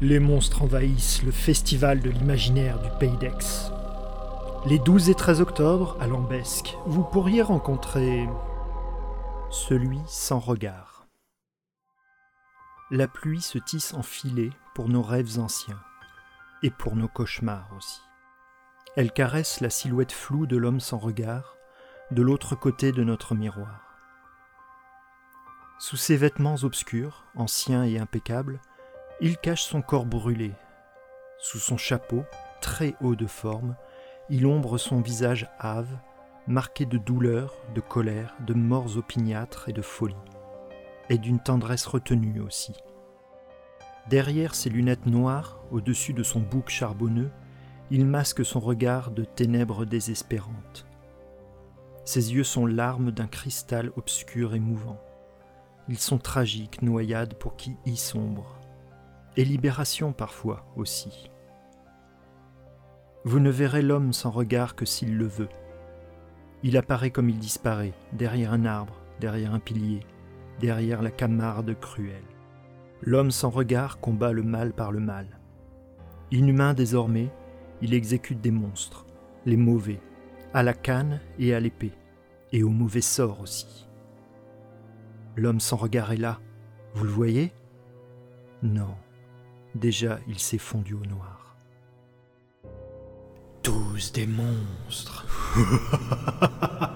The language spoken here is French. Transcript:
Les monstres envahissent le festival de l'imaginaire du Pays d'Aix. Les 12 et 13 octobre, à Lambesque, vous pourriez rencontrer celui sans regard. La pluie se tisse en filet pour nos rêves anciens et pour nos cauchemars aussi. Elle caresse la silhouette floue de l'homme sans regard de l'autre côté de notre miroir. Sous ses vêtements obscurs, anciens et impeccables, il cache son corps brûlé. Sous son chapeau, très haut de forme, il ombre son visage hâve, marqué de douleur, de colère, de morts opiniâtres et de folie, et d'une tendresse retenue aussi. Derrière ses lunettes noires, au-dessus de son bouc charbonneux, il masque son regard de ténèbres désespérantes. Ses yeux sont larmes d'un cristal obscur et mouvant. Ils sont tragiques, noyades pour qui y sombre, et libération parfois aussi. Vous ne verrez l'homme sans regard que s'il le veut. Il apparaît comme il disparaît, derrière un arbre, derrière un pilier, derrière la camarde cruelle. L'homme sans regard combat le mal par le mal. Inhumain désormais, il exécute des monstres, les mauvais, à la canne et à l'épée, et au mauvais sort aussi. L'homme sans regard est là, vous le voyez? Non, déjà il s'est fondu au noir. Tous des monstres.